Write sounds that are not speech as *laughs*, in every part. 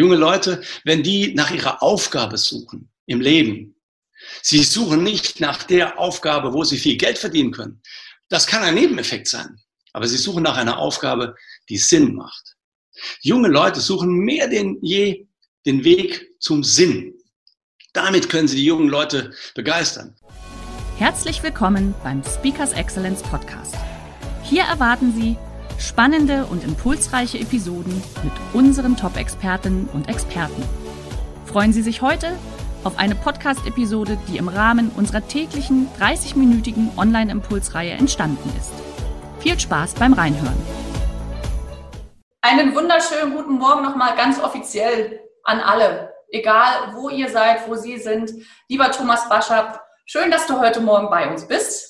Junge Leute, wenn die nach ihrer Aufgabe suchen im Leben, sie suchen nicht nach der Aufgabe, wo sie viel Geld verdienen können. Das kann ein Nebeneffekt sein. Aber sie suchen nach einer Aufgabe, die Sinn macht. Junge Leute suchen mehr denn je den Weg zum Sinn. Damit können sie die jungen Leute begeistern. Herzlich willkommen beim Speakers Excellence Podcast. Hier erwarten Sie spannende und impulsreiche Episoden mit unseren Top-Expertinnen und Experten. Freuen Sie sich heute auf eine Podcast-Episode, die im Rahmen unserer täglichen 30-minütigen Online-Impulsreihe entstanden ist. Viel Spaß beim Reinhören. Einen wunderschönen guten Morgen nochmal ganz offiziell an alle. Egal, wo ihr seid, wo Sie sind. Lieber Thomas Baschab, schön, dass du heute Morgen bei uns bist.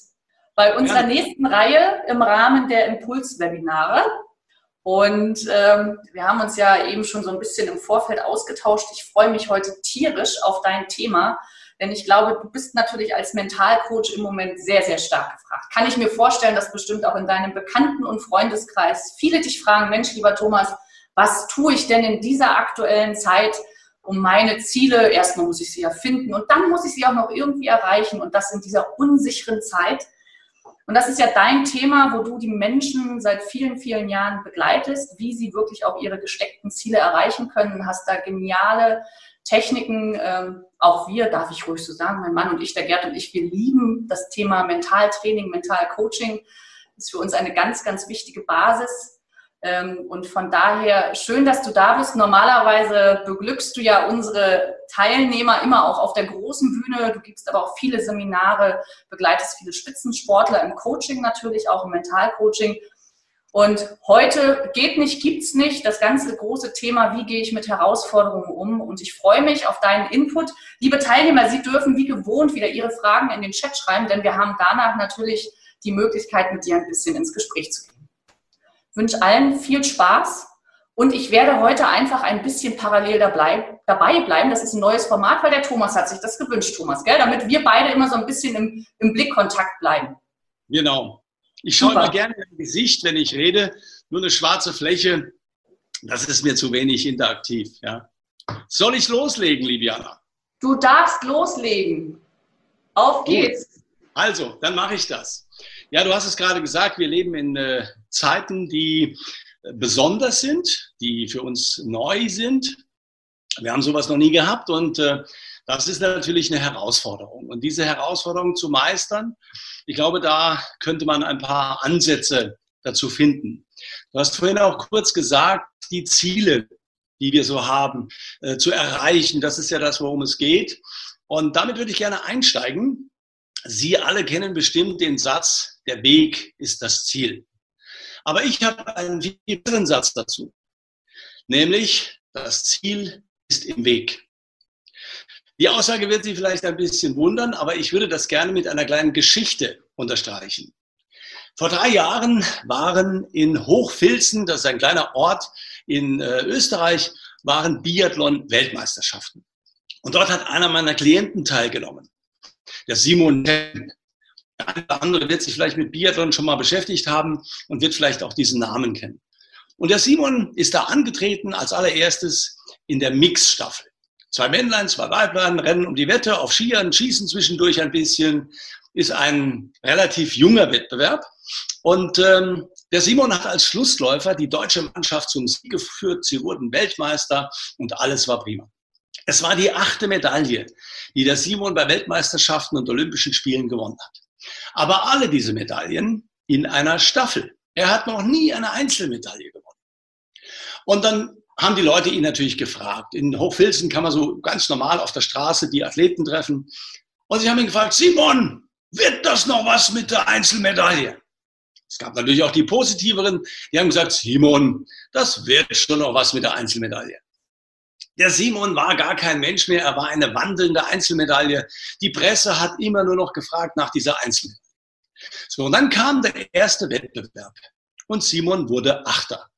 Bei unserer ja. nächsten Reihe im Rahmen der Impulswebinare. Und ähm, wir haben uns ja eben schon so ein bisschen im Vorfeld ausgetauscht. Ich freue mich heute tierisch auf dein Thema, denn ich glaube, du bist natürlich als Mentalcoach im Moment sehr, sehr stark gefragt. Kann ich mir vorstellen, dass bestimmt auch in deinem Bekannten- und Freundeskreis viele dich fragen, Mensch, lieber Thomas, was tue ich denn in dieser aktuellen Zeit, um meine Ziele, erstmal muss ich sie ja finden und dann muss ich sie auch noch irgendwie erreichen und das in dieser unsicheren Zeit. Und das ist ja dein Thema, wo du die Menschen seit vielen, vielen Jahren begleitest, wie sie wirklich auch ihre gesteckten Ziele erreichen können. Hast da geniale Techniken, ähm, auch wir, darf ich ruhig so sagen, mein Mann und ich, der Gerd und ich, wir lieben das Thema Mentaltraining, Mentalcoaching. Das ist für uns eine ganz, ganz wichtige Basis. Ähm, und von daher schön, dass du da bist. Normalerweise beglückst du ja unsere Teilnehmer immer auch auf der großen Bühne. Du gibst aber auch viele Seminare, begleitest viele Spitzensportler im Coaching natürlich, auch im Mentalcoaching. Und heute geht nicht, gibt's nicht. Das ganze große Thema, wie gehe ich mit Herausforderungen um? Und ich freue mich auf deinen Input. Liebe Teilnehmer, Sie dürfen wie gewohnt wieder Ihre Fragen in den Chat schreiben, denn wir haben danach natürlich die Möglichkeit, mit dir ein bisschen ins Gespräch zu gehen. Ich wünsche allen viel Spaß. Und ich werde heute einfach ein bisschen parallel dabei, bleiben. Das ist ein neues Format, weil der Thomas hat sich das gewünscht, Thomas, gell? damit wir beide immer so ein bisschen im, im Blickkontakt bleiben. Genau. Ich schaue immer gerne im Gesicht, wenn ich rede. Nur eine schwarze Fläche, das ist mir zu wenig interaktiv. Ja. Soll ich loslegen, Libiana? Du darfst loslegen. Auf geht's. Gut. Also, dann mache ich das. Ja, du hast es gerade gesagt, wir leben in äh, Zeiten, die äh, besonders sind, die für uns neu sind. Wir haben sowas noch nie gehabt und äh, das ist natürlich eine Herausforderung. Und diese Herausforderung zu meistern, ich glaube, da könnte man ein paar Ansätze dazu finden. Du hast vorhin auch kurz gesagt, die Ziele, die wir so haben, äh, zu erreichen, das ist ja das, worum es geht. Und damit würde ich gerne einsteigen. Sie alle kennen bestimmt den Satz, der Weg ist das Ziel. Aber ich habe einen weiteren Satz dazu, nämlich das Ziel ist im Weg. Die Aussage wird Sie vielleicht ein bisschen wundern, aber ich würde das gerne mit einer kleinen Geschichte unterstreichen. Vor drei Jahren waren in Hochfilzen, das ist ein kleiner Ort in äh, Österreich, waren Biathlon-Weltmeisterschaften. Und dort hat einer meiner Klienten teilgenommen, der Simon Ten. Der andere wird sich vielleicht mit Biathlon schon mal beschäftigt haben und wird vielleicht auch diesen Namen kennen. Und der Simon ist da angetreten als allererstes in der Mixstaffel. Zwei Männlein, zwei Weiblein rennen um die Wette auf Skiern, schießen zwischendurch ein bisschen. Ist ein relativ junger Wettbewerb. Und ähm, der Simon hat als Schlussläufer die deutsche Mannschaft zum Sieg geführt. Sie wurden Weltmeister und alles war prima. Es war die achte Medaille, die der Simon bei Weltmeisterschaften und Olympischen Spielen gewonnen hat. Aber alle diese Medaillen in einer Staffel. Er hat noch nie eine Einzelmedaille gewonnen. Und dann haben die Leute ihn natürlich gefragt. In Hochfilzen kann man so ganz normal auf der Straße die Athleten treffen. Und sie haben ihn gefragt, Simon, wird das noch was mit der Einzelmedaille? Es gab natürlich auch die positiveren, die haben gesagt, Simon, das wird schon noch was mit der Einzelmedaille. Der Simon war gar kein Mensch mehr, er war eine wandelnde Einzelmedaille. Die Presse hat immer nur noch gefragt nach dieser Einzelmedaille. So, und dann kam der erste Wettbewerb und Simon wurde Achter.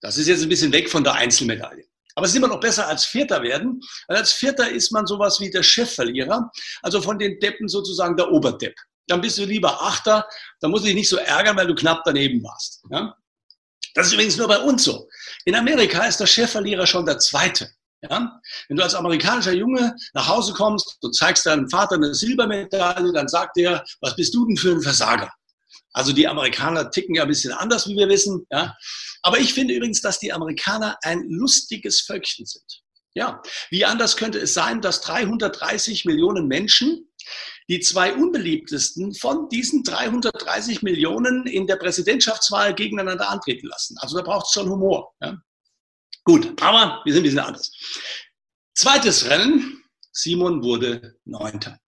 Das ist jetzt ein bisschen weg von der Einzelmedaille. Aber es ist immer noch besser als Vierter werden, weil als Vierter ist man sowas wie der Chefverlierer, also von den Deppen sozusagen der Oberdepp. Dann bist du lieber Achter, dann musst du dich nicht so ärgern, weil du knapp daneben warst. Ja? Das ist übrigens nur bei uns so. In Amerika ist der Chefverlierer schon der Zweite. Ja? Wenn du als amerikanischer Junge nach Hause kommst und zeigst deinem Vater eine Silbermedaille, dann sagt er, was bist du denn für ein Versager? Also die Amerikaner ticken ja ein bisschen anders, wie wir wissen. Ja? Aber ich finde übrigens, dass die Amerikaner ein lustiges Völkchen sind. Ja, wie anders könnte es sein, dass 330 Millionen Menschen die zwei unbeliebtesten von diesen 330 Millionen in der Präsidentschaftswahl gegeneinander antreten lassen. Also da braucht es schon Humor. Ja? Gut, aber wir sind ein bisschen anders. Zweites Rennen, Simon wurde Neunter.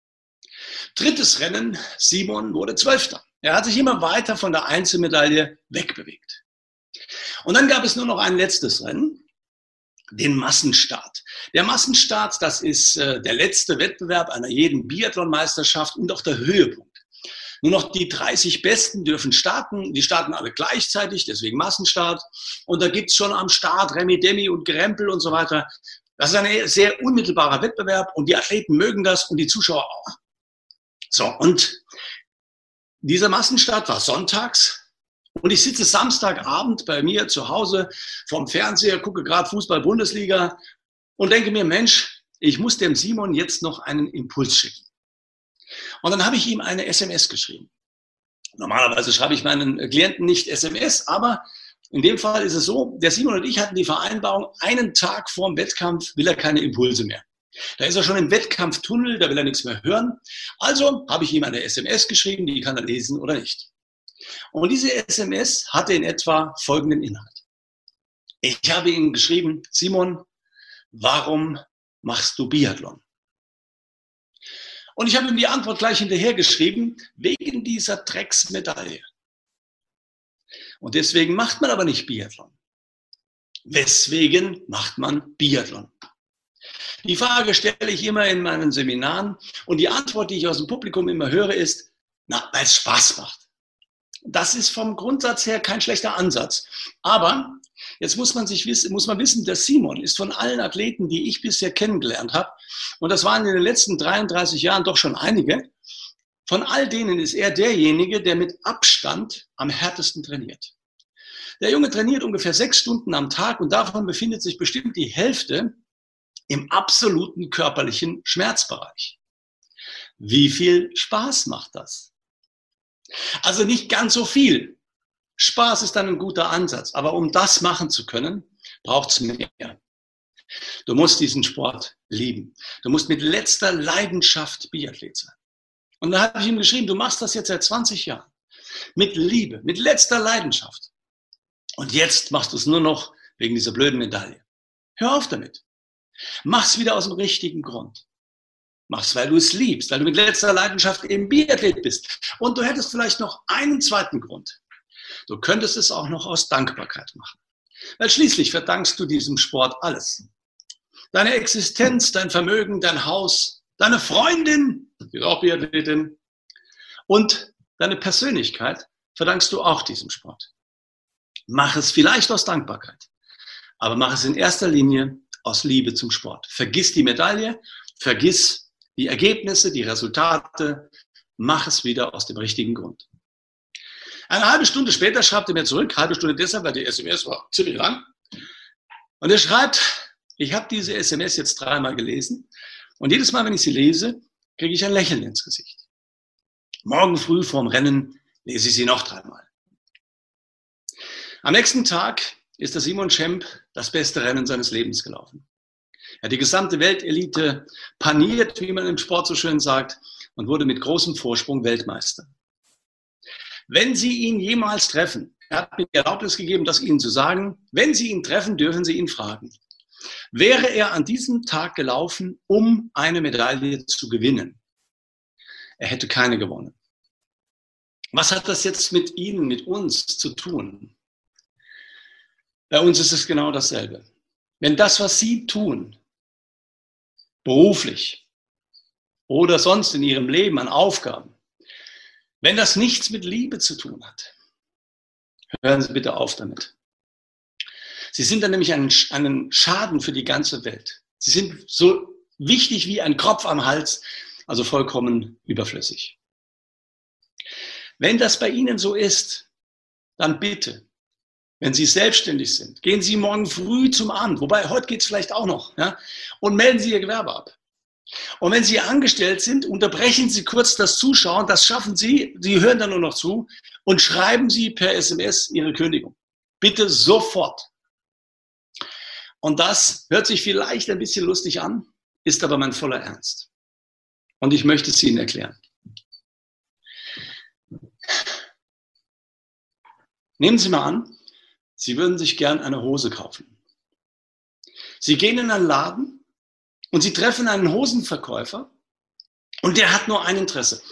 Drittes Rennen, Simon wurde Zwölfter. Er hat sich immer weiter von der Einzelmedaille wegbewegt. Und dann gab es nur noch ein letztes Rennen, den Massenstart. Der Massenstart, das ist äh, der letzte Wettbewerb einer jeden Biathlon-Meisterschaft und auch der Höhepunkt. Nur noch die 30 Besten dürfen starten. Die starten alle gleichzeitig, deswegen Massenstart. Und da gibt's schon am Start Remi Demi und Gerempel und so weiter. Das ist ein sehr unmittelbarer Wettbewerb und die Athleten mögen das und die Zuschauer auch. So, und dieser Massenstart war sonntags. Und ich sitze Samstagabend bei mir zu Hause vom Fernseher, gucke gerade Fußball-Bundesliga und denke mir, Mensch, ich muss dem Simon jetzt noch einen Impuls schicken. Und dann habe ich ihm eine SMS geschrieben. Normalerweise schreibe ich meinen Klienten nicht SMS, aber in dem Fall ist es so, der Simon und ich hatten die Vereinbarung, einen Tag vorm Wettkampf will er keine Impulse mehr. Da ist er schon im Wettkampftunnel, da will er nichts mehr hören. Also habe ich ihm eine SMS geschrieben, die kann er lesen oder nicht. Und diese SMS hatte in etwa folgenden Inhalt. Ich habe ihm geschrieben, Simon, warum machst du Biathlon? Und ich habe ihm die Antwort gleich hinterher geschrieben, wegen dieser Drecksmedaille. Und deswegen macht man aber nicht Biathlon. Weswegen macht man Biathlon? Die Frage stelle ich immer in meinen Seminaren und die Antwort, die ich aus dem Publikum immer höre, ist, na, weil es Spaß macht. Das ist vom Grundsatz her kein schlechter Ansatz. Aber jetzt muss man sich wissen, muss man wissen, der Simon ist von allen Athleten, die ich bisher kennengelernt habe, und das waren in den letzten 33 Jahren doch schon einige, von all denen ist er derjenige, der mit Abstand am härtesten trainiert. Der Junge trainiert ungefähr sechs Stunden am Tag und davon befindet sich bestimmt die Hälfte im absoluten körperlichen Schmerzbereich. Wie viel Spaß macht das? Also nicht ganz so viel. Spaß ist dann ein guter Ansatz, aber um das machen zu können, braucht es mehr. Du musst diesen Sport lieben. Du musst mit letzter Leidenschaft Biathlet sein. Und da habe ich ihm geschrieben, du machst das jetzt seit 20 Jahren. Mit Liebe, mit letzter Leidenschaft. Und jetzt machst du es nur noch wegen dieser blöden Medaille. Hör auf damit. Mach's wieder aus dem richtigen Grund. Mach's, weil du es liebst, weil du mit letzter Leidenschaft eben Biathlet bist. Und du hättest vielleicht noch einen zweiten Grund. Du könntest es auch noch aus Dankbarkeit machen. Weil schließlich verdankst du diesem Sport alles. Deine Existenz, dein Vermögen, dein Haus, deine Freundin, die ist auch Biathletin, und deine Persönlichkeit verdankst du auch diesem Sport. Mach es vielleicht aus Dankbarkeit, aber mach es in erster Linie aus Liebe zum Sport. Vergiss die Medaille, vergiss die Ergebnisse, die Resultate, mach es wieder aus dem richtigen Grund. Eine halbe Stunde später schreibt er mir zurück, halbe Stunde deshalb, weil die SMS war ziemlich lang. Und er schreibt, ich habe diese SMS jetzt dreimal gelesen und jedes Mal, wenn ich sie lese, kriege ich ein Lächeln ins Gesicht. Morgen früh vorm Rennen lese ich sie noch dreimal. Am nächsten Tag ist der Simon Schemp das beste Rennen seines Lebens gelaufen. Er hat die gesamte Weltelite paniert, wie man im Sport so schön sagt, und wurde mit großem Vorsprung Weltmeister. Wenn Sie ihn jemals treffen, er hat mir die Erlaubnis gegeben, das Ihnen zu sagen, wenn Sie ihn treffen, dürfen Sie ihn fragen. Wäre er an diesem Tag gelaufen, um eine Medaille zu gewinnen? Er hätte keine gewonnen. Was hat das jetzt mit Ihnen, mit uns zu tun? Bei uns ist es genau dasselbe. Wenn das, was Sie tun, beruflich oder sonst in Ihrem Leben an Aufgaben, wenn das nichts mit Liebe zu tun hat, hören Sie bitte auf damit. Sie sind dann nämlich einen, einen Schaden für die ganze Welt. Sie sind so wichtig wie ein Kropf am Hals, also vollkommen überflüssig. Wenn das bei Ihnen so ist, dann bitte, wenn Sie selbstständig sind, gehen Sie morgen früh zum Amt, wobei heute geht es vielleicht auch noch, ja, und melden Sie Ihr Gewerbe ab. Und wenn Sie angestellt sind, unterbrechen Sie kurz das Zuschauen, das schaffen Sie, Sie hören dann nur noch zu und schreiben Sie per SMS Ihre Kündigung. Bitte sofort. Und das hört sich vielleicht ein bisschen lustig an, ist aber mein voller Ernst. Und ich möchte es Ihnen erklären. Nehmen Sie mal an, Sie würden sich gern eine Hose kaufen. Sie gehen in einen Laden und Sie treffen einen Hosenverkäufer und der hat nur ein Interesse.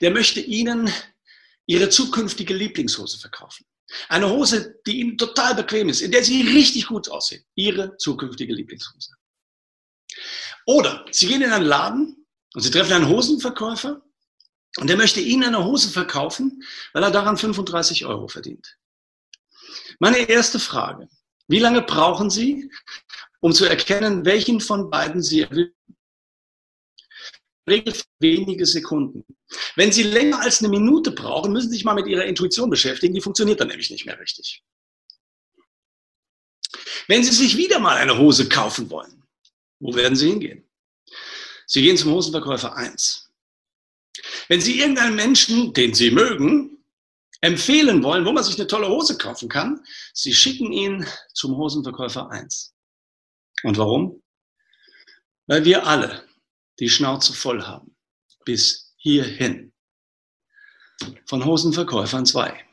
Der möchte Ihnen Ihre zukünftige Lieblingshose verkaufen. Eine Hose, die Ihnen total bequem ist, in der Sie richtig gut aussehen. Ihre zukünftige Lieblingshose. Oder Sie gehen in einen Laden und Sie treffen einen Hosenverkäufer und der möchte Ihnen eine Hose verkaufen, weil er daran 35 Euro verdient. Meine erste Frage. Wie lange brauchen Sie, um zu erkennen, welchen von beiden Sie erwischen? Regel wenige Sekunden. Wenn Sie länger als eine Minute brauchen, müssen Sie sich mal mit Ihrer Intuition beschäftigen. Die funktioniert dann nämlich nicht mehr richtig. Wenn Sie sich wieder mal eine Hose kaufen wollen, wo werden Sie hingehen? Sie gehen zum Hosenverkäufer 1. Wenn Sie irgendeinen Menschen, den Sie mögen, empfehlen wollen, wo man sich eine tolle Hose kaufen kann, Sie schicken ihn zum Hosenverkäufer 1. Und warum? Weil wir alle die Schnauze voll haben. Bis hierhin. Von Hosenverkäufern 2.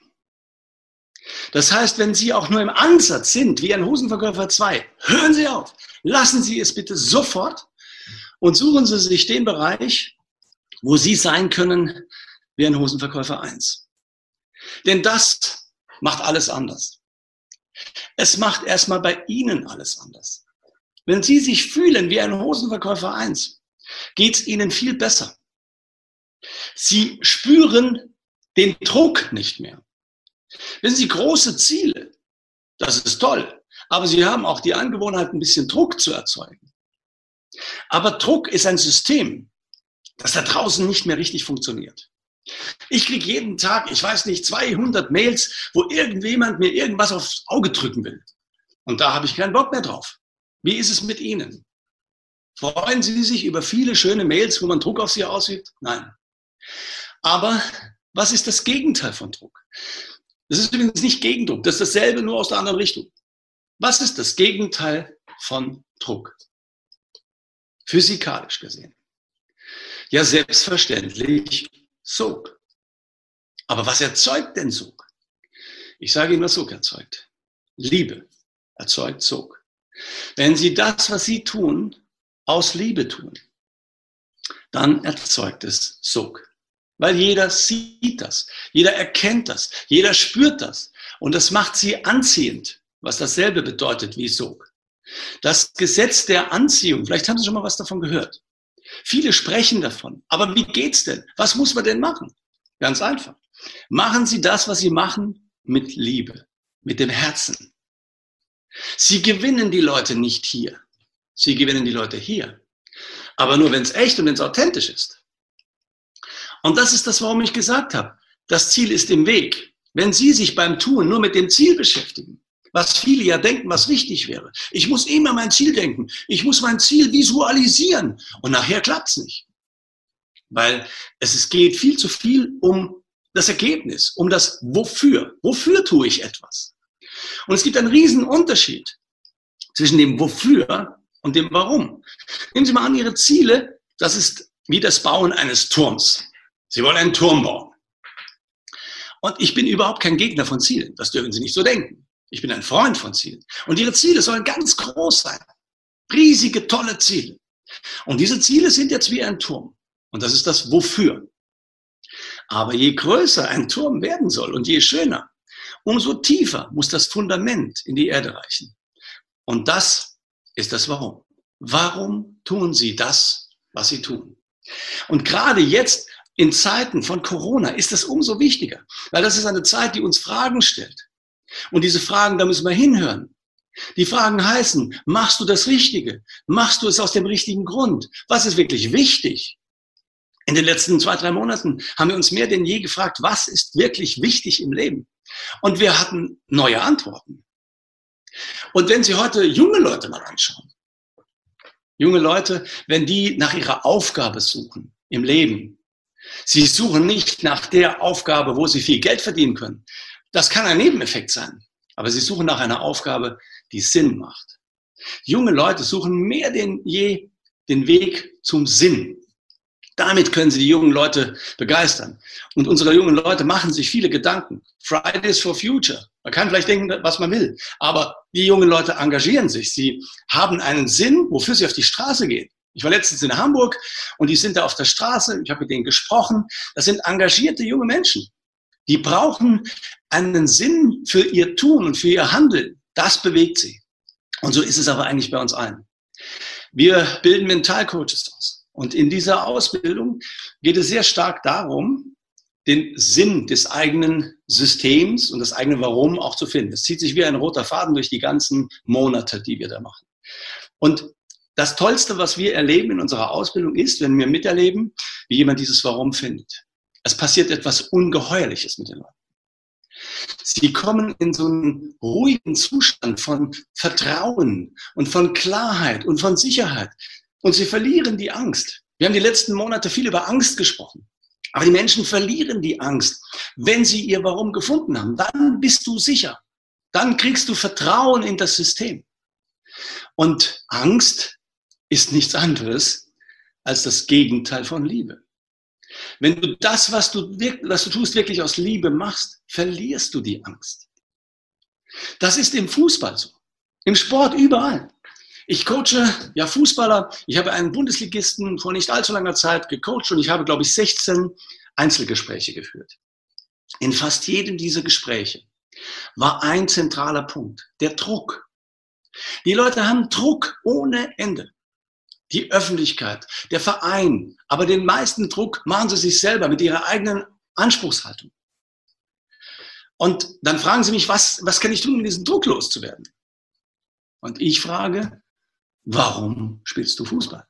Das heißt, wenn Sie auch nur im Ansatz sind wie ein Hosenverkäufer 2, hören Sie auf. Lassen Sie es bitte sofort und suchen Sie sich den Bereich, wo Sie sein können wie ein Hosenverkäufer 1. Denn das macht alles anders. Es macht erstmal bei Ihnen alles anders. Wenn Sie sich fühlen wie ein Hosenverkäufer 1, geht es Ihnen viel besser. Sie spüren den Druck nicht mehr. Wenn Sie große Ziele, das ist toll, aber Sie haben auch die Angewohnheit, ein bisschen Druck zu erzeugen. Aber Druck ist ein System, das da draußen nicht mehr richtig funktioniert. Ich kriege jeden Tag, ich weiß nicht, 200 Mails, wo irgendjemand mir irgendwas aufs Auge drücken will. Und da habe ich keinen Bock mehr drauf. Wie ist es mit Ihnen? Freuen Sie sich über viele schöne Mails, wo man Druck auf Sie ausübt? Nein. Aber was ist das Gegenteil von Druck? Das ist übrigens nicht Gegendruck, das ist dasselbe, nur aus der anderen Richtung. Was ist das Gegenteil von Druck? Physikalisch gesehen. Ja, selbstverständlich Sog. Aber was erzeugt denn Sog? Ich sage Ihnen, was Sog erzeugt. Liebe erzeugt Sog. Wenn Sie das, was Sie tun, aus Liebe tun, dann erzeugt es Sog. Weil jeder sieht das, jeder erkennt das, jeder spürt das. Und das macht sie anziehend, was dasselbe bedeutet wie Sog. Das Gesetz der Anziehung, vielleicht haben Sie schon mal was davon gehört. Viele sprechen davon. Aber wie geht's denn? Was muss man denn machen? Ganz einfach. Machen Sie das, was Sie machen, mit Liebe, mit dem Herzen. Sie gewinnen die Leute nicht hier. Sie gewinnen die Leute hier. Aber nur, wenn es echt und wenn es authentisch ist. Und das ist das, warum ich gesagt habe. Das Ziel ist im Weg. Wenn Sie sich beim Tun nur mit dem Ziel beschäftigen, was viele ja denken, was wichtig wäre. Ich muss immer mein Ziel denken. Ich muss mein Ziel visualisieren. Und nachher klappt's nicht. Weil es, es geht viel zu viel um das Ergebnis, um das Wofür. Wofür tue ich etwas? Und es gibt einen riesen Unterschied zwischen dem Wofür und dem Warum. Nehmen Sie mal an, Ihre Ziele, das ist wie das Bauen eines Turms. Sie wollen einen Turm bauen. Und ich bin überhaupt kein Gegner von Zielen. Das dürfen Sie nicht so denken. Ich bin ein Freund von Zielen. Und Ihre Ziele sollen ganz groß sein. Riesige, tolle Ziele. Und diese Ziele sind jetzt wie ein Turm. Und das ist das Wofür. Aber je größer ein Turm werden soll und je schöner, umso tiefer muss das Fundament in die Erde reichen. Und das ist das Warum. Warum tun sie das, was sie tun? Und gerade jetzt in Zeiten von Corona ist das umso wichtiger, weil das ist eine Zeit, die uns Fragen stellt. Und diese Fragen, da müssen wir hinhören. Die Fragen heißen, machst du das Richtige? Machst du es aus dem richtigen Grund? Was ist wirklich wichtig? In den letzten zwei, drei Monaten haben wir uns mehr denn je gefragt, was ist wirklich wichtig im Leben? Und wir hatten neue Antworten. Und wenn Sie heute junge Leute mal anschauen, junge Leute, wenn die nach ihrer Aufgabe suchen im Leben, sie suchen nicht nach der Aufgabe, wo sie viel Geld verdienen können. Das kann ein Nebeneffekt sein. Aber sie suchen nach einer Aufgabe, die Sinn macht. Junge Leute suchen mehr denn je den Weg zum Sinn. Damit können sie die jungen Leute begeistern. Und unsere jungen Leute machen sich viele Gedanken. Fridays for Future. Man kann vielleicht denken, was man will. Aber die jungen Leute engagieren sich. Sie haben einen Sinn, wofür sie auf die Straße gehen. Ich war letztens in Hamburg und die sind da auf der Straße. Ich habe mit denen gesprochen. Das sind engagierte junge Menschen. Die brauchen einen Sinn für ihr Tun und für ihr Handeln. Das bewegt sie. Und so ist es aber eigentlich bei uns allen. Wir bilden Mentalcoaches aus. Und in dieser Ausbildung geht es sehr stark darum, den Sinn des eigenen Systems und das eigene Warum auch zu finden. Es zieht sich wie ein roter Faden durch die ganzen Monate, die wir da machen. Und das Tollste, was wir erleben in unserer Ausbildung ist, wenn wir miterleben, wie jemand dieses Warum findet. Es passiert etwas Ungeheuerliches mit den Leuten. Sie kommen in so einen ruhigen Zustand von Vertrauen und von Klarheit und von Sicherheit. Und sie verlieren die Angst. Wir haben die letzten Monate viel über Angst gesprochen. Aber die Menschen verlieren die Angst, wenn sie ihr Warum gefunden haben. Dann bist du sicher. Dann kriegst du Vertrauen in das System. Und Angst ist nichts anderes als das Gegenteil von Liebe. Wenn du das, was du, was du tust, wirklich aus Liebe machst, verlierst du die Angst. Das ist im Fußball so. Im Sport überall. Ich coache ja Fußballer. Ich habe einen Bundesligisten vor nicht allzu langer Zeit gecoacht und ich habe, glaube ich, 16 Einzelgespräche geführt. In fast jedem dieser Gespräche war ein zentraler Punkt, der Druck. Die Leute haben Druck ohne Ende die Öffentlichkeit, der Verein. Aber den meisten Druck machen sie sich selber mit ihrer eigenen Anspruchshaltung. Und dann fragen sie mich, was, was kann ich tun, um diesen Druck loszuwerden? Und ich frage, warum spielst du Fußball?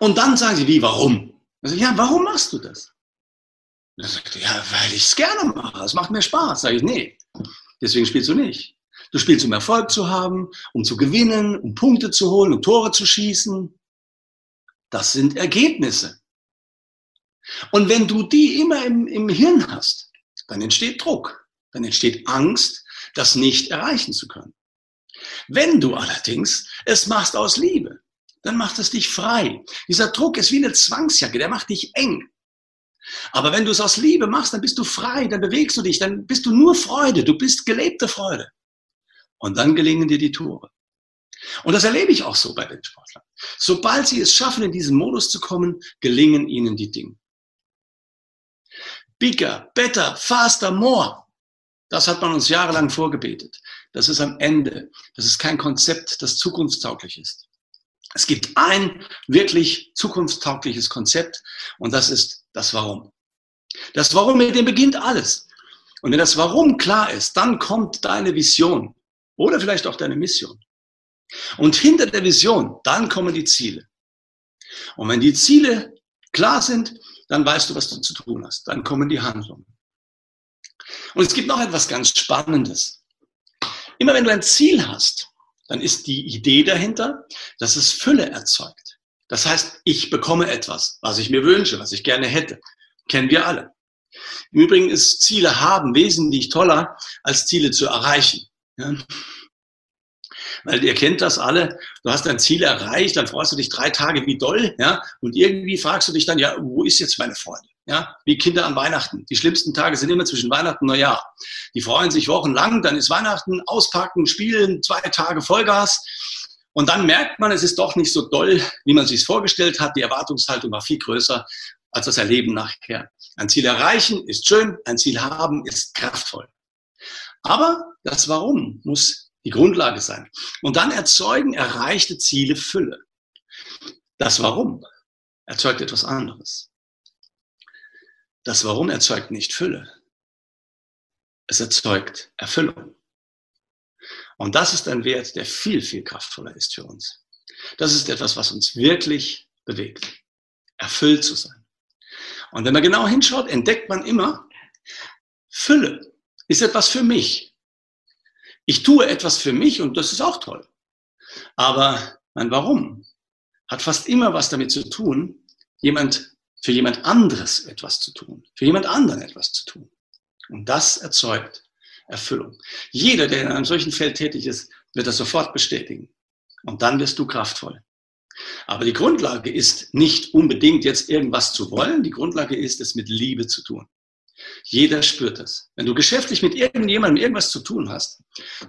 Und dann sagen sie, wie, warum? Also, ja, warum machst du das? Und dann sagt ja, weil ich es gerne mache. Es macht mir Spaß. Sage ich, nee, deswegen spielst du nicht. Du spielst, um Erfolg zu haben, um zu gewinnen, um Punkte zu holen, um Tore zu schießen. Das sind Ergebnisse. Und wenn du die immer im, im Hirn hast, dann entsteht Druck, dann entsteht Angst, das nicht erreichen zu können. Wenn du allerdings es machst aus Liebe, dann macht es dich frei. Dieser Druck ist wie eine Zwangsjacke, der macht dich eng. Aber wenn du es aus Liebe machst, dann bist du frei, dann bewegst du dich, dann bist du nur Freude, du bist gelebte Freude. Und dann gelingen dir die Tore. Und das erlebe ich auch so bei den Sportlern. Sobald sie es schaffen, in diesen Modus zu kommen, gelingen ihnen die Dinge. Bigger, better, faster, more. Das hat man uns jahrelang vorgebetet. Das ist am Ende. Das ist kein Konzept, das zukunftstauglich ist. Es gibt ein wirklich zukunftstaugliches Konzept und das ist das Warum. Das Warum, mit dem beginnt alles. Und wenn das Warum klar ist, dann kommt deine Vision. Oder vielleicht auch deine Mission. Und hinter der Vision, dann kommen die Ziele. Und wenn die Ziele klar sind, dann weißt du, was du zu tun hast. Dann kommen die Handlungen. Und es gibt noch etwas ganz Spannendes. Immer wenn du ein Ziel hast, dann ist die Idee dahinter, dass es Fülle erzeugt. Das heißt, ich bekomme etwas, was ich mir wünsche, was ich gerne hätte. Kennen wir alle. Im Übrigen ist Ziele haben wesentlich toller, als Ziele zu erreichen. Ja. Weil ihr kennt das alle, du hast dein Ziel erreicht, dann freust du dich drei Tage wie doll, ja, und irgendwie fragst du dich dann, ja, wo ist jetzt meine Freude? Ja, wie Kinder an Weihnachten. Die schlimmsten Tage sind immer zwischen Weihnachten und Neujahr. Die freuen sich wochenlang, dann ist Weihnachten, auspacken, spielen, zwei Tage Vollgas. Und dann merkt man, es ist doch nicht so doll, wie man sich vorgestellt hat. Die Erwartungshaltung war viel größer, als das Erleben nachher. Ein Ziel erreichen ist schön, ein Ziel haben ist kraftvoll. Aber das Warum muss die Grundlage sein. Und dann erzeugen erreichte Ziele Fülle. Das Warum erzeugt etwas anderes. Das Warum erzeugt nicht Fülle. Es erzeugt Erfüllung. Und das ist ein Wert, der viel, viel kraftvoller ist für uns. Das ist etwas, was uns wirklich bewegt, erfüllt zu sein. Und wenn man genau hinschaut, entdeckt man immer, Fülle ist etwas für mich. Ich tue etwas für mich und das ist auch toll. Aber mein Warum hat fast immer was damit zu tun, jemand, für jemand anderes etwas zu tun, für jemand anderen etwas zu tun. Und das erzeugt Erfüllung. Jeder, der in einem solchen Feld tätig ist, wird das sofort bestätigen. Und dann wirst du kraftvoll. Aber die Grundlage ist nicht unbedingt jetzt irgendwas zu wollen. Die Grundlage ist, es mit Liebe zu tun. Jeder spürt das. Wenn du geschäftlich mit irgendjemandem irgendwas zu tun hast,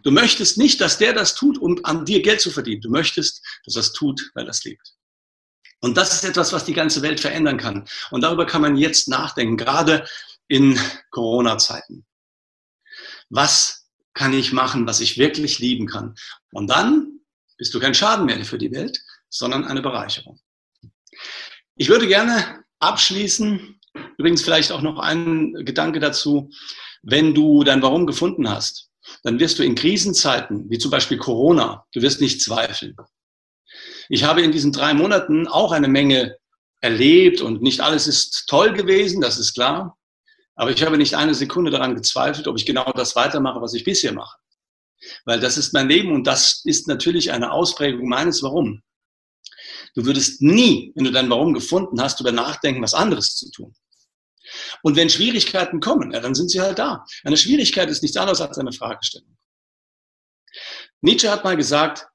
du möchtest nicht, dass der das tut, um an dir Geld zu verdienen. Du möchtest, dass er es tut, weil er es liebt. Und das ist etwas, was die ganze Welt verändern kann. Und darüber kann man jetzt nachdenken, gerade in Corona-Zeiten. Was kann ich machen, was ich wirklich lieben kann? Und dann bist du kein Schaden mehr für die Welt, sondern eine Bereicherung. Ich würde gerne abschließen, übrigens vielleicht auch noch ein Gedanke dazu, wenn du dein Warum gefunden hast, dann wirst du in Krisenzeiten, wie zum Beispiel Corona, du wirst nicht zweifeln. Ich habe in diesen drei Monaten auch eine Menge erlebt und nicht alles ist toll gewesen, das ist klar. Aber ich habe nicht eine Sekunde daran gezweifelt, ob ich genau das weitermache, was ich bisher mache. Weil das ist mein Leben und das ist natürlich eine Ausprägung meines Warum. Du würdest nie, wenn du dein Warum gefunden hast, darüber nachdenken, was anderes zu tun. Und wenn Schwierigkeiten kommen, ja, dann sind sie halt da. Eine Schwierigkeit ist nichts anderes als eine Fragestellung. Nietzsche hat mal gesagt,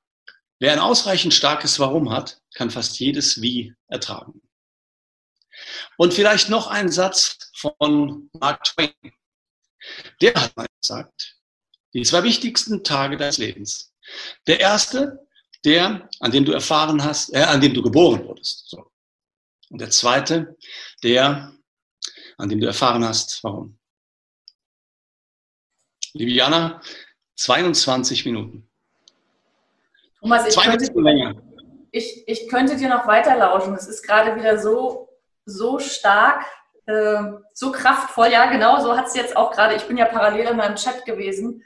wer ein ausreichend starkes Warum hat, kann fast jedes Wie ertragen. Und vielleicht noch ein Satz von Mark Twain. Der hat mal gesagt, die zwei wichtigsten Tage deines Lebens. Der erste, der, an dem du erfahren hast, äh, an dem du geboren wurdest. So. Und der zweite, der, an dem du erfahren hast, warum. Liebe Jana, 22 Minuten. Thomas, ich, könnte, ich, ich könnte dir noch weiter lauschen. Es ist gerade wieder so, so stark, äh, so kraftvoll. Ja, genau, so hat es jetzt auch gerade, ich bin ja parallel in meinem Chat gewesen.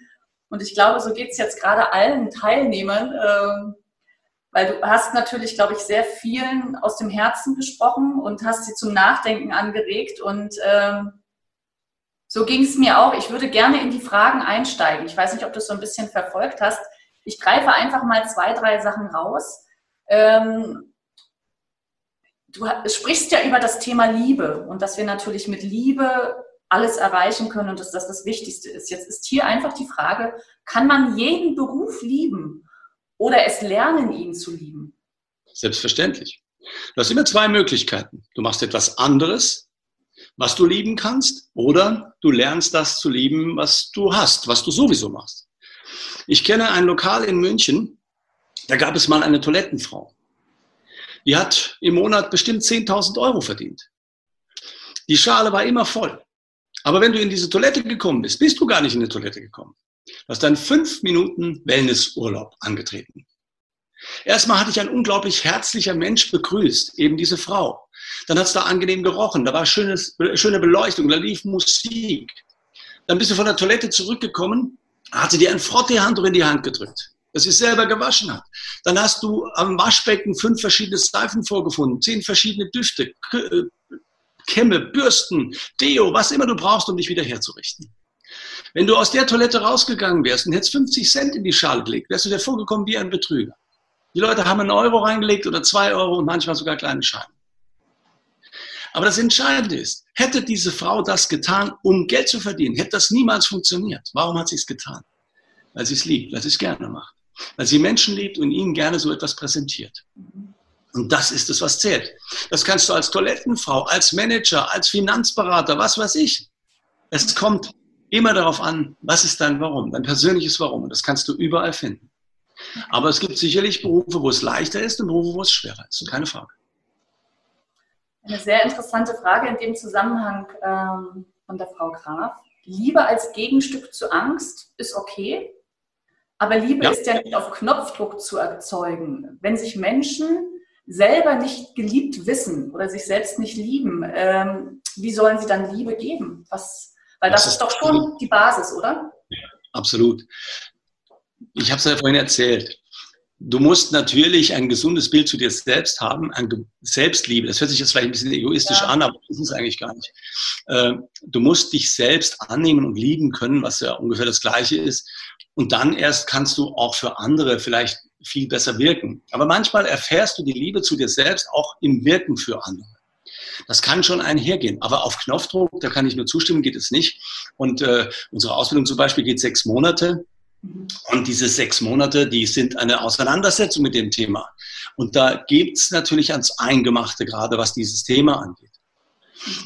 Und ich glaube, so geht es jetzt gerade allen Teilnehmern. Äh, weil du hast natürlich, glaube ich, sehr vielen aus dem Herzen gesprochen und hast sie zum Nachdenken angeregt. Und ähm, so ging es mir auch. Ich würde gerne in die Fragen einsteigen. Ich weiß nicht, ob du es so ein bisschen verfolgt hast. Ich greife einfach mal zwei, drei Sachen raus. Ähm, du sprichst ja über das Thema Liebe und dass wir natürlich mit Liebe alles erreichen können und dass das das Wichtigste ist. Jetzt ist hier einfach die Frage, kann man jeden Beruf lieben? Oder es lernen, ihn zu lieben? Selbstverständlich. Du hast immer zwei Möglichkeiten. Du machst etwas anderes, was du lieben kannst, oder du lernst das zu lieben, was du hast, was du sowieso machst. Ich kenne ein Lokal in München, da gab es mal eine Toilettenfrau. Die hat im Monat bestimmt 10.000 Euro verdient. Die Schale war immer voll. Aber wenn du in diese Toilette gekommen bist, bist du gar nicht in die Toilette gekommen. Du hast dann fünf Minuten Wellnessurlaub angetreten. Erstmal hatte ich ein unglaublich herzlicher Mensch begrüßt, eben diese Frau. Dann hat es da angenehm gerochen, da war schönes, schöne Beleuchtung, da lief Musik. Dann bist du von der Toilette zurückgekommen, hat sie dir ein Frotteehandtuch in die Hand gedrückt, das sie selber gewaschen hat. Dann hast du am Waschbecken fünf verschiedene Seifen vorgefunden, zehn verschiedene Düfte, äh, Kämme, Bürsten, Deo, was immer du brauchst, um dich wieder herzurichten. Wenn du aus der Toilette rausgegangen wärst und hättest 50 Cent in die Schale gelegt, wärst du dir vorgekommen wie ein Betrüger. Die Leute haben einen Euro reingelegt oder zwei Euro und manchmal sogar kleine Scheine. Aber das Entscheidende ist, hätte diese Frau das getan, um Geld zu verdienen, hätte das niemals funktioniert. Warum hat sie es getan? Weil sie es liebt, weil sie es gerne macht. Weil sie Menschen liebt und ihnen gerne so etwas präsentiert. Und das ist es, was zählt. Das kannst du als Toilettenfrau, als Manager, als Finanzberater, was weiß ich. Es kommt immer darauf an, was ist dein Warum, dein persönliches Warum. Und das kannst du überall finden. Aber es gibt sicherlich Berufe, wo es leichter ist und Berufe, wo es schwerer ist. Keine Frage. Eine sehr interessante Frage in dem Zusammenhang ähm, von der Frau Graf. Liebe als Gegenstück zu Angst ist okay, aber Liebe ja. ist ja nicht auf Knopfdruck zu erzeugen. Wenn sich Menschen selber nicht geliebt wissen oder sich selbst nicht lieben, ähm, wie sollen sie dann Liebe geben? Was, weil das, das ist, ist, doch schon die Basis, oder? Ja, absolut. Ich habe es ja vorhin erzählt. Du musst natürlich ein gesundes Bild zu dir selbst haben, ein Selbstliebe. Das hört sich jetzt vielleicht ein bisschen egoistisch ja. an, aber das ist es eigentlich gar nicht. Ähm, du musst dich selbst annehmen und lieben können, was ja ungefähr das Gleiche ist. Und dann erst kannst du auch für andere vielleicht viel besser wirken. Aber manchmal erfährst du die Liebe zu dir selbst auch im Wirken für andere. Das kann schon einhergehen. Aber auf Knopfdruck, da kann ich nur zustimmen, geht es nicht. Und äh, unsere Ausbildung zum Beispiel geht sechs Monate. Und diese sechs Monate, die sind eine Auseinandersetzung mit dem Thema. Und da gibt es natürlich ans Eingemachte, gerade was dieses Thema angeht.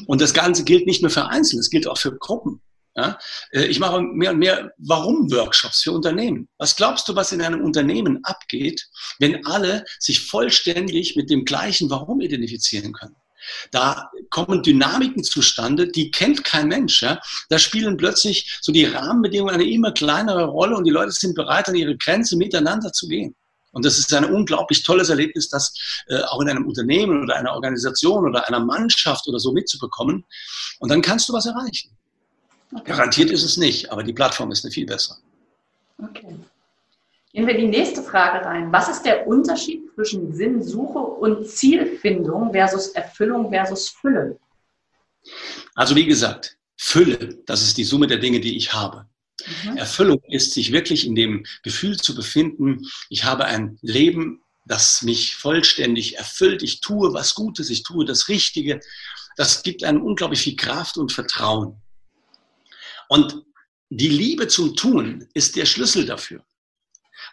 Und das Ganze gilt nicht nur für Einzelne, es gilt auch für Gruppen. Ja? Äh, ich mache mehr und mehr Warum-Workshops für Unternehmen. Was glaubst du, was in einem Unternehmen abgeht, wenn alle sich vollständig mit dem gleichen Warum identifizieren können? Da kommen Dynamiken zustande, die kennt kein Mensch. Ja? Da spielen plötzlich so die Rahmenbedingungen eine immer kleinere Rolle und die Leute sind bereit, an ihre Grenze miteinander zu gehen. Und das ist ein unglaublich tolles Erlebnis, das äh, auch in einem Unternehmen oder einer Organisation oder einer Mannschaft oder so mitzubekommen. Und dann kannst du was erreichen. Okay. Garantiert ist es nicht, aber die Plattform ist eine viel bessere. Okay. Gehen wir in die nächste Frage rein. Was ist der Unterschied zwischen Sinnsuche und Zielfindung versus Erfüllung versus Fülle? Also wie gesagt, Fülle, das ist die Summe der Dinge, die ich habe. Mhm. Erfüllung ist, sich wirklich in dem Gefühl zu befinden, ich habe ein Leben, das mich vollständig erfüllt. Ich tue was Gutes, ich tue das Richtige. Das gibt einem unglaublich viel Kraft und Vertrauen. Und die Liebe zum Tun ist der Schlüssel dafür.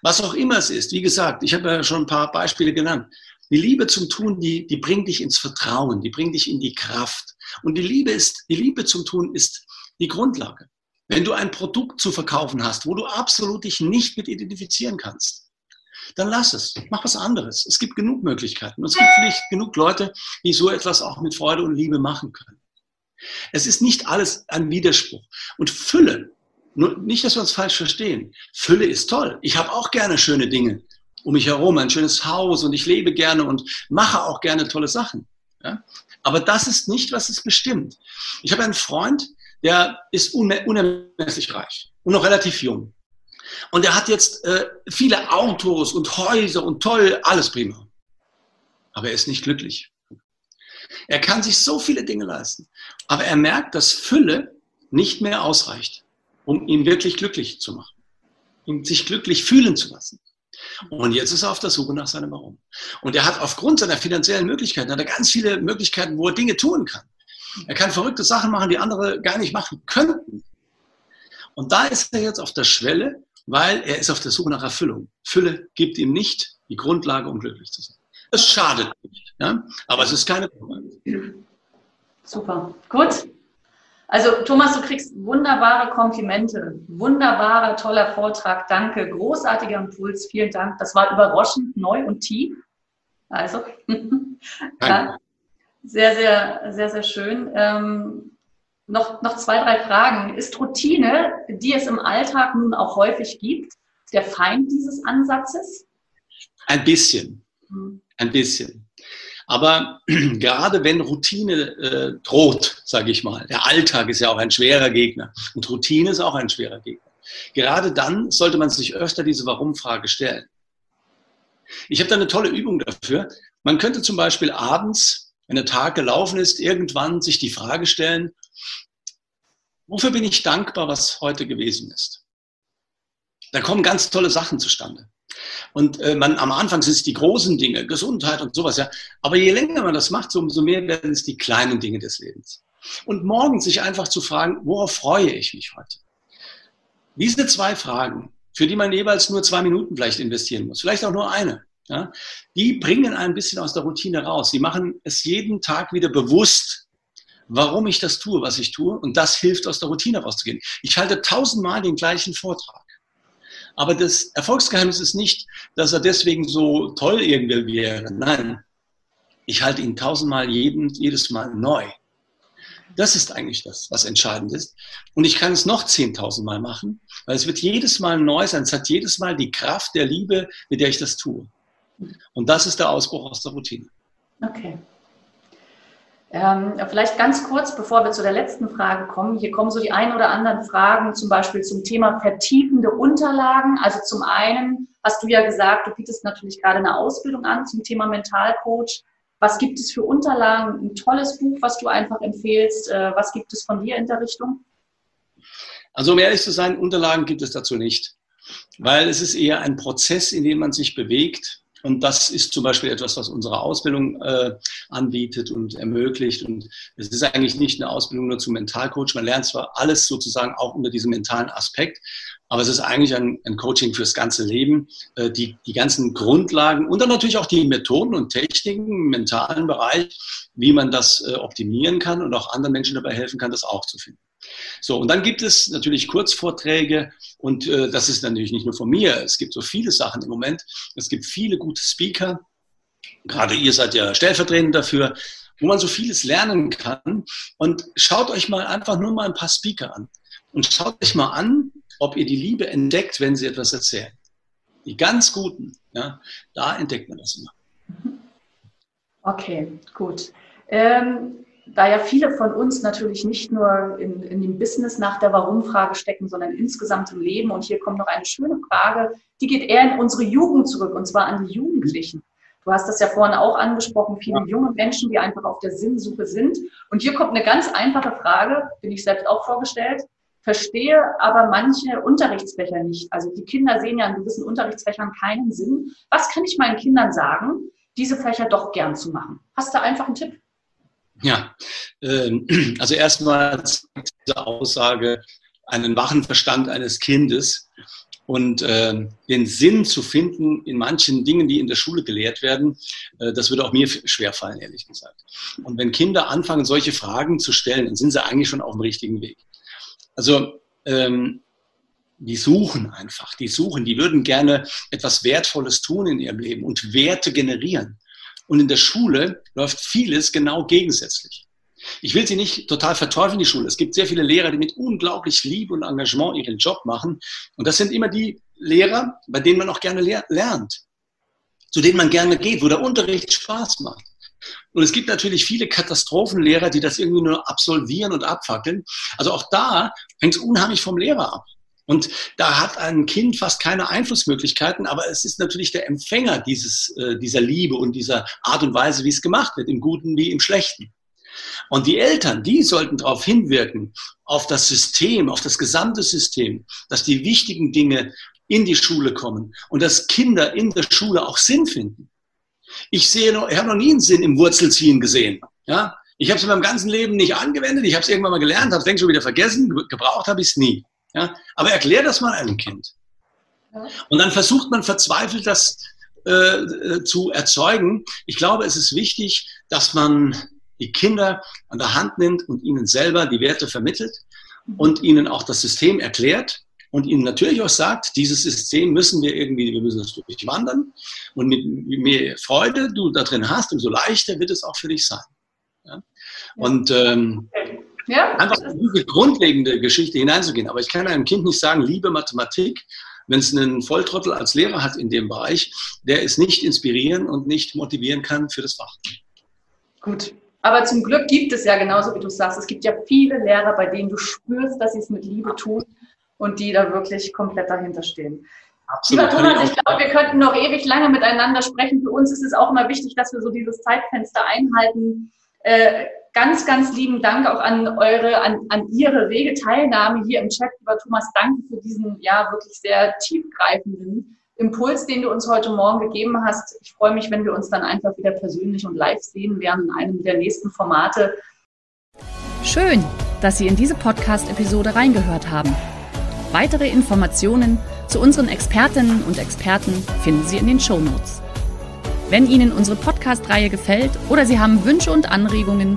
Was auch immer es ist, wie gesagt, ich habe ja schon ein paar Beispiele genannt. Die Liebe zum Tun, die, die bringt dich ins Vertrauen, die bringt dich in die Kraft. Und die Liebe ist, die Liebe zum Tun ist die Grundlage. Wenn du ein Produkt zu verkaufen hast, wo du absolut dich nicht mit identifizieren kannst, dann lass es. Mach was anderes. Es gibt genug Möglichkeiten. Und es gibt vielleicht genug Leute, die so etwas auch mit Freude und Liebe machen können. Es ist nicht alles ein Widerspruch. Und Fülle nur nicht, dass wir uns falsch verstehen. Fülle ist toll. Ich habe auch gerne schöne Dinge um mich herum, ein schönes Haus und ich lebe gerne und mache auch gerne tolle Sachen. Ja? Aber das ist nicht, was es bestimmt. Ich habe einen Freund, der ist unermesslich reich und noch relativ jung. Und er hat jetzt äh, viele Autos und Häuser und toll, alles prima. Aber er ist nicht glücklich. Er kann sich so viele Dinge leisten. Aber er merkt, dass Fülle nicht mehr ausreicht um ihn wirklich glücklich zu machen, ihn sich glücklich fühlen zu lassen. Und jetzt ist er auf der Suche nach seinem Warum. Und er hat aufgrund seiner finanziellen Möglichkeiten, hat er ganz viele Möglichkeiten, wo er Dinge tun kann. Er kann verrückte Sachen machen, die andere gar nicht machen könnten. Und da ist er jetzt auf der Schwelle, weil er ist auf der Suche nach Erfüllung. Fülle gibt ihm nicht die Grundlage, um glücklich zu sein. Es schadet nicht, ja? aber es ist keine. Super. Gut. Also Thomas, du kriegst wunderbare Komplimente, wunderbarer, toller Vortrag, danke, großartiger Impuls, vielen Dank. Das war überraschend neu und tief. Also, *laughs* ja, sehr, sehr, sehr, sehr schön. Ähm, noch, noch zwei, drei Fragen. Ist Routine, die es im Alltag nun auch häufig gibt, der Feind dieses Ansatzes? Ein bisschen. Hm. Ein bisschen. Aber *clears throat* gerade wenn Routine äh, droht, sage ich mal, der Alltag ist ja auch ein schwerer Gegner und Routine ist auch ein schwerer Gegner. Gerade dann sollte man sich öfter diese Warum-Frage stellen. Ich habe da eine tolle Übung dafür. Man könnte zum Beispiel abends, wenn der Tag gelaufen ist, irgendwann sich die Frage stellen, wofür bin ich dankbar, was heute gewesen ist? Da kommen ganz tolle Sachen zustande. Und äh, man, am Anfang sind es die großen Dinge, Gesundheit und sowas, ja. Aber je länger man das macht, umso mehr werden es die kleinen Dinge des Lebens. Und morgen sich einfach zu fragen, worauf freue ich mich heute? Diese zwei Fragen, für die man jeweils nur zwei Minuten vielleicht investieren muss, vielleicht auch nur eine, ja, die bringen ein bisschen aus der Routine raus. Die machen es jeden Tag wieder bewusst, warum ich das tue, was ich tue. Und das hilft, aus der Routine rauszugehen. Ich halte tausendmal den gleichen Vortrag. Aber das Erfolgsgeheimnis ist nicht, dass er deswegen so toll irgendwie wäre. Nein. ich halte ihn tausendmal jeden, jedes Mal neu. Das ist eigentlich das, was entscheidend ist. Und ich kann es noch zehntausendmal machen, weil es wird jedes Mal neu sein. Es hat jedes Mal die Kraft der Liebe, mit der ich das tue. Und das ist der Ausbruch aus der Routine. Okay. Ähm, vielleicht ganz kurz, bevor wir zu der letzten Frage kommen. Hier kommen so die ein oder anderen Fragen, zum Beispiel zum Thema vertiefende Unterlagen. Also zum einen hast du ja gesagt, du bietest natürlich gerade eine Ausbildung an zum Thema Mentalcoach. Was gibt es für Unterlagen? Ein tolles Buch, was du einfach empfehlst. Äh, was gibt es von dir in der Richtung? Also um ehrlich zu sein, Unterlagen gibt es dazu nicht, weil es ist eher ein Prozess, in dem man sich bewegt und das ist zum Beispiel etwas, was unsere Ausbildung äh, anbietet und ermöglicht. Und es ist eigentlich nicht eine Ausbildung nur zum Mentalcoach. Man lernt zwar alles sozusagen auch unter diesem mentalen Aspekt, aber es ist eigentlich ein, ein Coaching fürs ganze Leben. Äh, die, die ganzen Grundlagen und dann natürlich auch die Methoden und Techniken im mentalen Bereich, wie man das äh, optimieren kann und auch anderen Menschen dabei helfen kann, das auch zu finden. So, und dann gibt es natürlich Kurzvorträge und äh, das ist natürlich nicht nur von mir. Es gibt so viele Sachen im Moment. Es gibt viele gute Speaker. Gerade ihr seid ja stellvertretend dafür, wo man so vieles lernen kann. Und schaut euch mal einfach nur mal ein paar Speaker an. Und schaut euch mal an, ob ihr die Liebe entdeckt, wenn sie etwas erzählen. Die ganz guten, ja, da entdeckt man das immer. Okay, gut. Ähm, da ja viele von uns natürlich nicht nur in, in dem Business nach der Warum-Frage stecken, sondern insgesamt im Leben. Und hier kommt noch eine schöne Frage, die geht eher in unsere Jugend zurück, und zwar an die Jugendlichen. Du hast das ja vorhin auch angesprochen, viele ja. junge Menschen, die einfach auf der Sinnsuche sind. Und hier kommt eine ganz einfache Frage, bin ich selbst auch vorgestellt. Verstehe aber manche Unterrichtsfächer nicht. Also die Kinder sehen ja in gewissen Unterrichtsfächern keinen Sinn. Was kann ich meinen Kindern sagen, diese Fächer doch gern zu machen? Hast du einfach einen Tipp? Ja, ähm, *clears throat* also erstmal diese Aussage, einen wachen Verstand eines Kindes und äh, den Sinn zu finden in manchen Dingen, die in der Schule gelehrt werden, äh, das würde auch mir schwerfallen, ehrlich gesagt. Und wenn Kinder anfangen, solche Fragen zu stellen, dann sind sie eigentlich schon auf dem richtigen Weg. Also ähm, die suchen einfach, die suchen, die würden gerne etwas Wertvolles tun in ihrem Leben und Werte generieren. Und in der Schule läuft vieles genau gegensätzlich. Ich will sie nicht total verteufeln, die Schule. Es gibt sehr viele Lehrer, die mit unglaublich Liebe und Engagement ihren Job machen. Und das sind immer die Lehrer, bei denen man auch gerne lernt, zu denen man gerne geht, wo der Unterricht Spaß macht. Und es gibt natürlich viele Katastrophenlehrer, die das irgendwie nur absolvieren und abfackeln. Also auch da hängt es unheimlich vom Lehrer ab. Und da hat ein Kind fast keine Einflussmöglichkeiten, aber es ist natürlich der Empfänger dieses, äh, dieser Liebe und dieser Art und Weise, wie es gemacht wird, im Guten wie im Schlechten. Und die Eltern, die sollten darauf hinwirken, auf das System, auf das gesamte System, dass die wichtigen Dinge in die Schule kommen und dass Kinder in der Schule auch Sinn finden. Ich sehe, noch, ich habe noch nie einen Sinn im Wurzelziehen gesehen. Ja? Ich habe es in meinem ganzen Leben nicht angewendet. Ich habe es irgendwann mal gelernt, habe es längst schon wieder vergessen. Gebraucht habe ich es nie. Ja? Aber erklär das mal einem Kind. Und dann versucht man verzweifelt, das äh, äh, zu erzeugen. Ich glaube, es ist wichtig, dass man die Kinder an der Hand nimmt und ihnen selber die Werte vermittelt mhm. und ihnen auch das System erklärt und ihnen natürlich auch sagt, dieses System müssen wir irgendwie, wir müssen es durchwandern und mit mehr Freude du da drin hast, umso leichter wird es auch für dich sein. Ja? Und ähm, ja. Einfach in diese grundlegende Geschichte hineinzugehen. Aber ich kann einem Kind nicht sagen, liebe Mathematik, wenn es einen Volltrottel als Lehrer hat in dem Bereich, der es nicht inspirieren und nicht motivieren kann für das Fach. Gut. Aber zum Glück gibt es ja genauso, wie du sagst, es gibt ja viele Lehrer, bei denen du spürst, dass sie es mit Liebe tun und die da wirklich komplett dahinter stehen. Absolut. Lieber Thomas, ich glaube, wir könnten noch ewig lange miteinander sprechen. Für uns ist es auch immer wichtig, dass wir so dieses Zeitfenster einhalten. Äh, ganz, ganz lieben Dank auch an eure, an, an Ihre rege Teilnahme hier im Chat. Lieber Thomas, danke für diesen ja wirklich sehr tiefgreifenden Impuls, den du uns heute Morgen gegeben hast. Ich freue mich, wenn wir uns dann einfach wieder persönlich und live sehen werden in einem der nächsten Formate. Schön, dass Sie in diese Podcast-Episode reingehört haben. Weitere Informationen zu unseren Expertinnen und Experten finden Sie in den Show Notes. Wenn Ihnen unsere Podcast-Reihe gefällt oder Sie haben Wünsche und Anregungen,